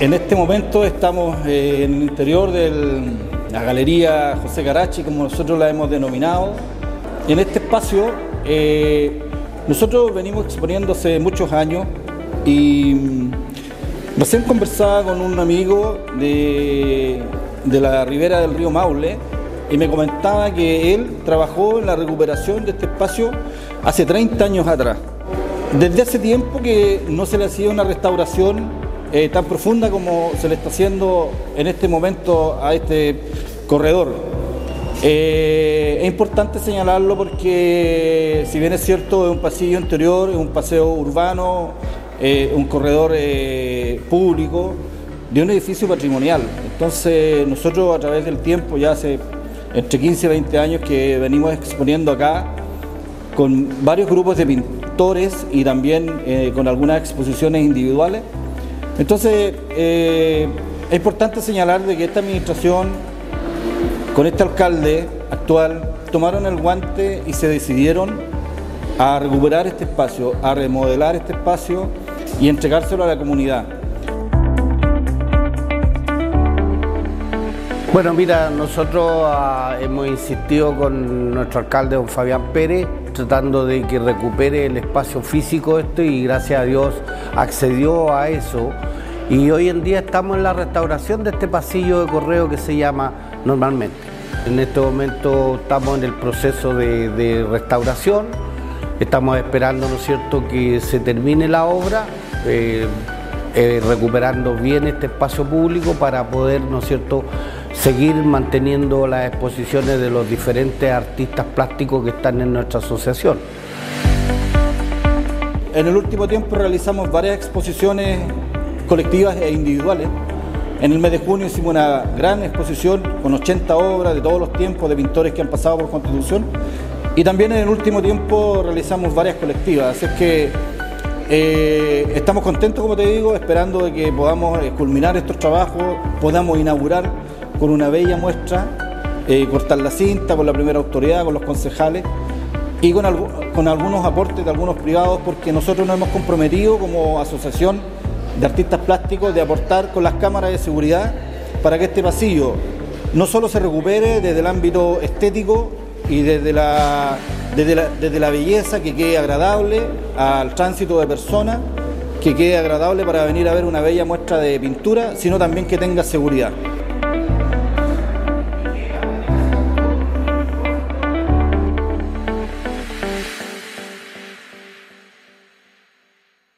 En este momento estamos eh, en el interior de la Galería José Carachi, como nosotros la hemos denominado. En este espacio eh, nosotros venimos exponiendo hace muchos años y recién conversaba con un amigo de, de la ribera del río Maule y me comentaba que él trabajó en la recuperación de este espacio hace 30 años atrás. Desde hace tiempo que no se le hacía una restauración eh, tan profunda como se le está haciendo en este momento a este corredor. Eh, es importante señalarlo porque si bien es cierto es un pasillo interior, es un paseo urbano, eh, un corredor público de un edificio patrimonial. Entonces nosotros a través del tiempo, ya hace entre 15 y 20 años que venimos exponiendo acá con varios grupos de pintores y también con algunas exposiciones individuales, entonces, eh, es importante señalar de que esta administración, con este alcalde actual, tomaron el guante y se decidieron a recuperar este espacio, a remodelar este espacio y entregárselo a la comunidad. Bueno, mira, nosotros ah, hemos insistido con nuestro alcalde, don Fabián Pérez, tratando de que recupere el espacio físico este y gracias a Dios accedió a eso. Y hoy en día estamos en la restauración de este pasillo de correo que se llama normalmente. En este momento estamos en el proceso de, restauración, estamos esperando, ¿no es cierto?, que se termine la obra. Eh, eh, recuperando bien este espacio público para poder, ¿no es cierto?, seguir manteniendo las exposiciones de los diferentes artistas plásticos que están en nuestra asociación. En el último tiempo realizamos varias exposiciones colectivas e individuales. En el mes de junio hicimos una gran exposición con 80 obras de todos los tiempos de pintores que han pasado por Constitución. Y también en el último tiempo realizamos varias colectivas. Así es que eh, estamos contentos, como te digo, esperando de que podamos eh, culminar estos trabajos, podamos inaugurar con una bella muestra, eh, cortar la cinta con la primera autoridad, con los concejales y con, algunos aportes de algunos privados, porque nosotros nos hemos comprometido como asociación de artistas plásticos de aportar con las cámaras de seguridad para que este pasillo no solo se recupere desde el ámbito estético y desde la, desde la, desde la belleza, que quede agradable al tránsito de personas, que quede agradable para venir a ver una bella muestra de pintura, sino también que tenga seguridad.